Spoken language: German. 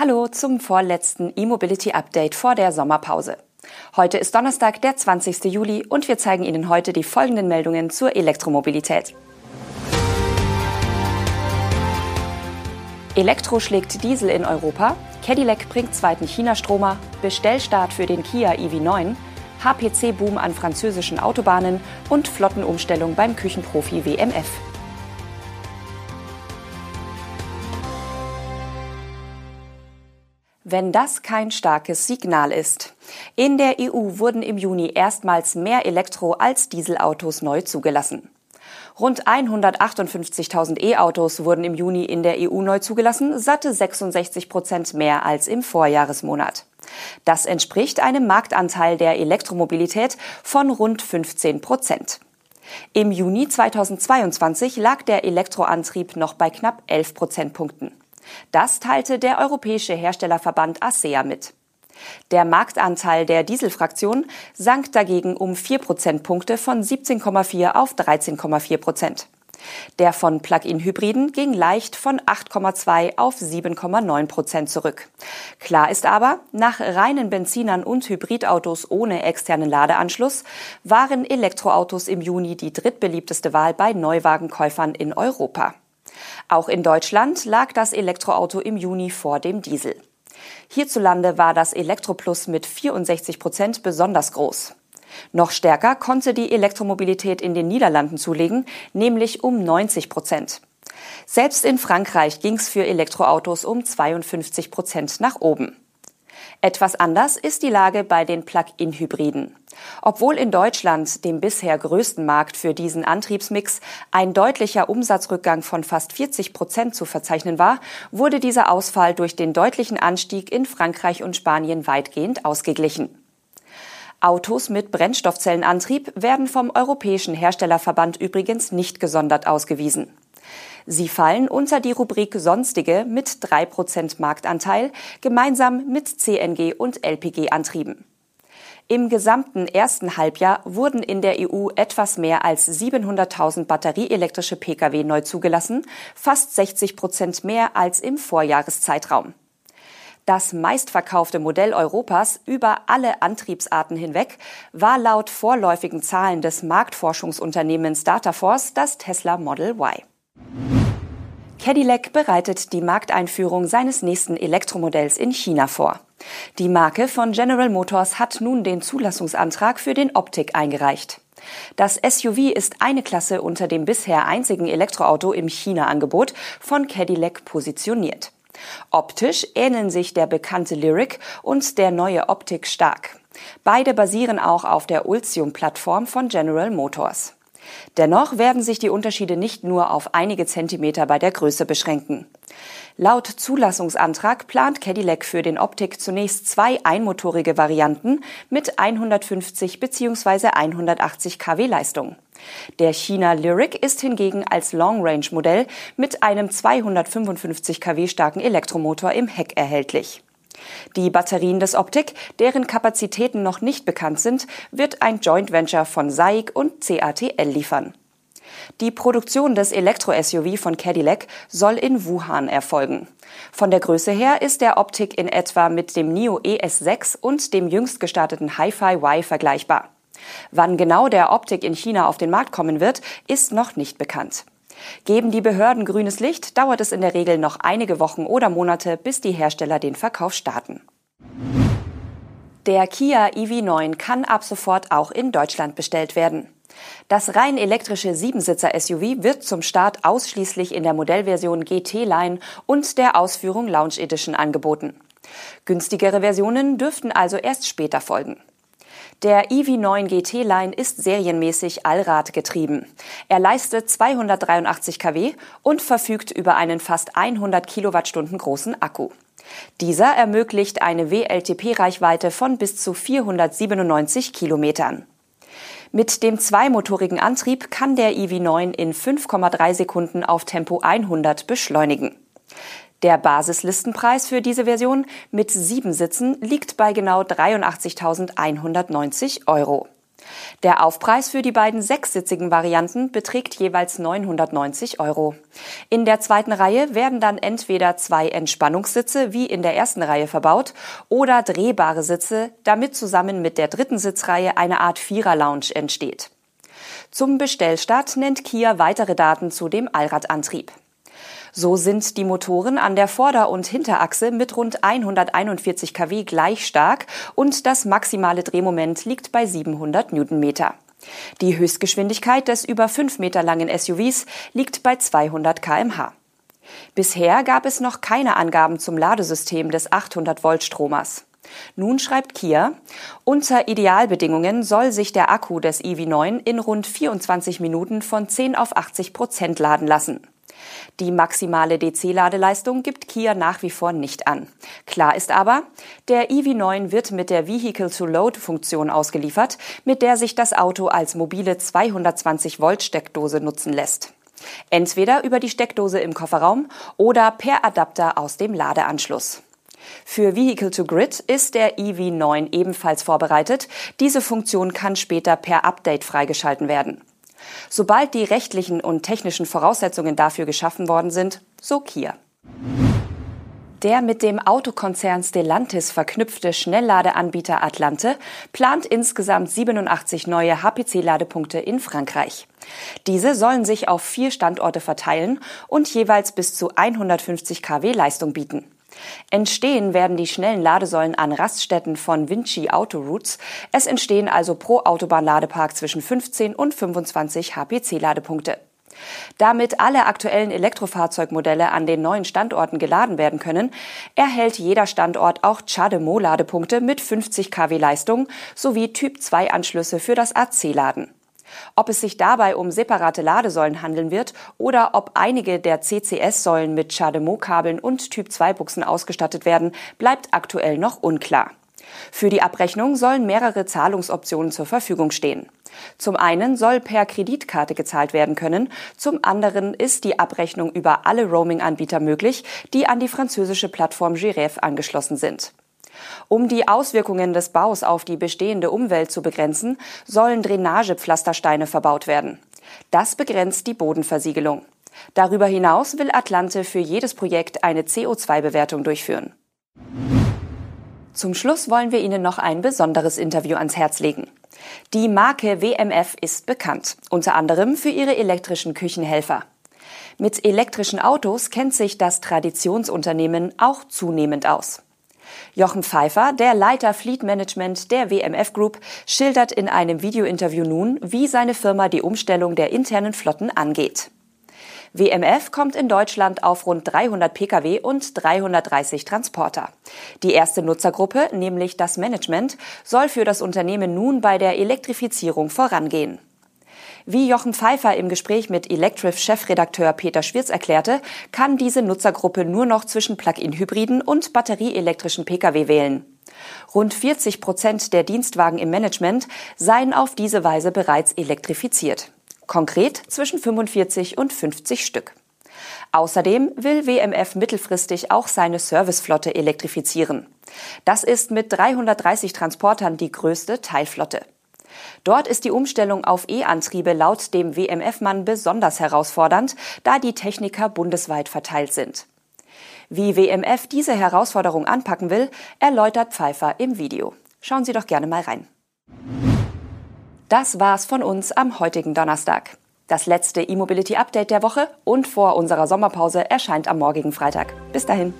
Hallo zum vorletzten E-Mobility Update vor der Sommerpause. Heute ist Donnerstag, der 20. Juli und wir zeigen Ihnen heute die folgenden Meldungen zur Elektromobilität. Elektro schlägt Diesel in Europa, Cadillac bringt zweiten China-Stromer, Bestellstart für den Kia EV9, HPC-Boom an französischen Autobahnen und Flottenumstellung beim Küchenprofi WMF. Wenn das kein starkes Signal ist. In der EU wurden im Juni erstmals mehr Elektro- als Dieselautos neu zugelassen. Rund 158.000 E-Autos wurden im Juni in der EU neu zugelassen, satte 66 Prozent mehr als im Vorjahresmonat. Das entspricht einem Marktanteil der Elektromobilität von rund 15 Prozent. Im Juni 2022 lag der Elektroantrieb noch bei knapp 11 Prozentpunkten. Das teilte der Europäische Herstellerverband ASEA mit. Der Marktanteil der Dieselfraktion sank dagegen um 4 Prozentpunkte von 17,4 auf 13,4 Prozent. Der von Plug-in-Hybriden ging leicht von 8,2 auf 7,9 Prozent zurück. Klar ist aber, nach reinen Benzinern und Hybridautos ohne externen Ladeanschluss waren Elektroautos im Juni die drittbeliebteste Wahl bei Neuwagenkäufern in Europa. Auch in Deutschland lag das Elektroauto im Juni vor dem Diesel. Hierzulande war das Elektroplus mit 64 Prozent besonders groß. Noch stärker konnte die Elektromobilität in den Niederlanden zulegen, nämlich um 90 Prozent. Selbst in Frankreich ging es für Elektroautos um 52 Prozent nach oben. Etwas anders ist die Lage bei den Plug-in-Hybriden. Obwohl in Deutschland, dem bisher größten Markt für diesen Antriebsmix, ein deutlicher Umsatzrückgang von fast 40 Prozent zu verzeichnen war, wurde dieser Ausfall durch den deutlichen Anstieg in Frankreich und Spanien weitgehend ausgeglichen. Autos mit Brennstoffzellenantrieb werden vom Europäischen Herstellerverband übrigens nicht gesondert ausgewiesen. Sie fallen unter die Rubrik Sonstige mit 3% Marktanteil, gemeinsam mit CNG und LPG-Antrieben. Im gesamten ersten Halbjahr wurden in der EU etwas mehr als 700.000 batterieelektrische Pkw neu zugelassen, fast 60 Prozent mehr als im Vorjahreszeitraum. Das meistverkaufte Modell Europas über alle Antriebsarten hinweg war laut vorläufigen Zahlen des Marktforschungsunternehmens Dataforce das Tesla Model Y. Cadillac bereitet die Markteinführung seines nächsten Elektromodells in China vor. Die Marke von General Motors hat nun den Zulassungsantrag für den Optik eingereicht. Das SUV ist eine Klasse unter dem bisher einzigen Elektroauto im China-Angebot von Cadillac positioniert. Optisch ähneln sich der bekannte Lyric und der neue Optik stark. Beide basieren auch auf der Ultium-Plattform von General Motors. Dennoch werden sich die Unterschiede nicht nur auf einige Zentimeter bei der Größe beschränken. Laut Zulassungsantrag plant Cadillac für den Optik zunächst zwei einmotorige Varianten mit 150 bzw. 180 kW Leistung. Der China Lyric ist hingegen als Long-Range-Modell mit einem 255 kW starken Elektromotor im Heck erhältlich. Die Batterien des Optik, deren Kapazitäten noch nicht bekannt sind, wird ein Joint Venture von SAIC und CATL liefern. Die Produktion des Elektro-SUV von Cadillac soll in Wuhan erfolgen. Von der Größe her ist der Optik in etwa mit dem NIO ES6 und dem jüngst gestarteten Hi-Fi Y vergleichbar. Wann genau der Optik in China auf den Markt kommen wird, ist noch nicht bekannt. Geben die Behörden grünes Licht, dauert es in der Regel noch einige Wochen oder Monate, bis die Hersteller den Verkauf starten. Der Kia EV9 kann ab sofort auch in Deutschland bestellt werden. Das rein elektrische Siebensitzer-SUV wird zum Start ausschließlich in der Modellversion GT-Line und der Ausführung Lounge Edition angeboten. Günstigere Versionen dürften also erst später folgen. Der EV9 GT Line ist serienmäßig Allrad getrieben. Er leistet 283 kW und verfügt über einen fast 100 Kilowattstunden großen Akku. Dieser ermöglicht eine WLTP-Reichweite von bis zu 497 Kilometern. Mit dem zweimotorigen Antrieb kann der EV9 in 5,3 Sekunden auf Tempo 100 beschleunigen. Der Basislistenpreis für diese Version mit sieben Sitzen liegt bei genau 83.190 Euro. Der Aufpreis für die beiden sechssitzigen Varianten beträgt jeweils 990 Euro. In der zweiten Reihe werden dann entweder zwei Entspannungssitze wie in der ersten Reihe verbaut oder drehbare Sitze, damit zusammen mit der dritten Sitzreihe eine Art Vierer-Lounge entsteht. Zum Bestellstart nennt Kia weitere Daten zu dem Allradantrieb. So sind die Motoren an der Vorder- und Hinterachse mit rund 141 kW gleich stark und das maximale Drehmoment liegt bei 700 Newtonmeter. Die Höchstgeschwindigkeit des über 5 Meter langen SUVs liegt bei 200 kmh. Bisher gab es noch keine Angaben zum Ladesystem des 800 Volt Stromers. Nun schreibt Kia, unter Idealbedingungen soll sich der Akku des EV9 in rund 24 Minuten von 10 auf 80 Prozent laden lassen. Die maximale DC-Ladeleistung gibt Kia nach wie vor nicht an. Klar ist aber, der EV9 wird mit der Vehicle-to-Load-Funktion ausgeliefert, mit der sich das Auto als mobile 220-Volt-Steckdose nutzen lässt. Entweder über die Steckdose im Kofferraum oder per Adapter aus dem Ladeanschluss. Für Vehicle to Grid ist der EV9 ebenfalls vorbereitet. Diese Funktion kann später per Update freigeschalten werden. Sobald die rechtlichen und technischen Voraussetzungen dafür geschaffen worden sind, so Kia. Der mit dem Autokonzern Stellantis verknüpfte Schnellladeanbieter Atlante plant insgesamt 87 neue HPC-Ladepunkte in Frankreich. Diese sollen sich auf vier Standorte verteilen und jeweils bis zu 150 kW Leistung bieten. Entstehen werden die schnellen Ladesäulen an Raststätten von Vinci Autoroutes. Es entstehen also pro Autobahnladepark zwischen 15 und 25 HPC-Ladepunkte. Damit alle aktuellen Elektrofahrzeugmodelle an den neuen Standorten geladen werden können, erhält jeder Standort auch CHAdeMO-Ladepunkte mit 50 kW Leistung sowie Typ-2-Anschlüsse für das AC-Laden. Ob es sich dabei um separate Ladesäulen handeln wird oder ob einige der CCS-Säulen mit CHAdeMO-Kabeln und Typ-2-Buchsen ausgestattet werden, bleibt aktuell noch unklar. Für die Abrechnung sollen mehrere Zahlungsoptionen zur Verfügung stehen. Zum einen soll per Kreditkarte gezahlt werden können, zum anderen ist die Abrechnung über alle Roaming-Anbieter möglich, die an die französische Plattform Giref angeschlossen sind. Um die Auswirkungen des Baus auf die bestehende Umwelt zu begrenzen, sollen Drainagepflastersteine verbaut werden. Das begrenzt die Bodenversiegelung. Darüber hinaus will Atlante für jedes Projekt eine CO2-Bewertung durchführen. Zum Schluss wollen wir Ihnen noch ein besonderes Interview ans Herz legen. Die Marke WMF ist bekannt, unter anderem für ihre elektrischen Küchenhelfer. Mit elektrischen Autos kennt sich das Traditionsunternehmen auch zunehmend aus. Jochen Pfeiffer, der Leiter Fleet Management der WMF Group, schildert in einem Videointerview nun, wie seine Firma die Umstellung der internen Flotten angeht. WMF kommt in Deutschland auf rund 300 Pkw und 330 Transporter. Die erste Nutzergruppe, nämlich das Management, soll für das Unternehmen nun bei der Elektrifizierung vorangehen. Wie Jochen Pfeiffer im Gespräch mit Electrif-Chefredakteur Peter Schwirz erklärte, kann diese Nutzergruppe nur noch zwischen Plug-in-Hybriden und batterieelektrischen Pkw wählen. Rund 40 Prozent der Dienstwagen im Management seien auf diese Weise bereits elektrifiziert. Konkret zwischen 45 und 50 Stück. Außerdem will WMF mittelfristig auch seine Serviceflotte elektrifizieren. Das ist mit 330 Transportern die größte Teilflotte. Dort ist die Umstellung auf E-Antriebe laut dem WMF-Mann besonders herausfordernd, da die Techniker bundesweit verteilt sind. Wie WMF diese Herausforderung anpacken will, erläutert Pfeiffer im Video. Schauen Sie doch gerne mal rein. Das war's von uns am heutigen Donnerstag. Das letzte E-Mobility Update der Woche und vor unserer Sommerpause erscheint am morgigen Freitag. Bis dahin.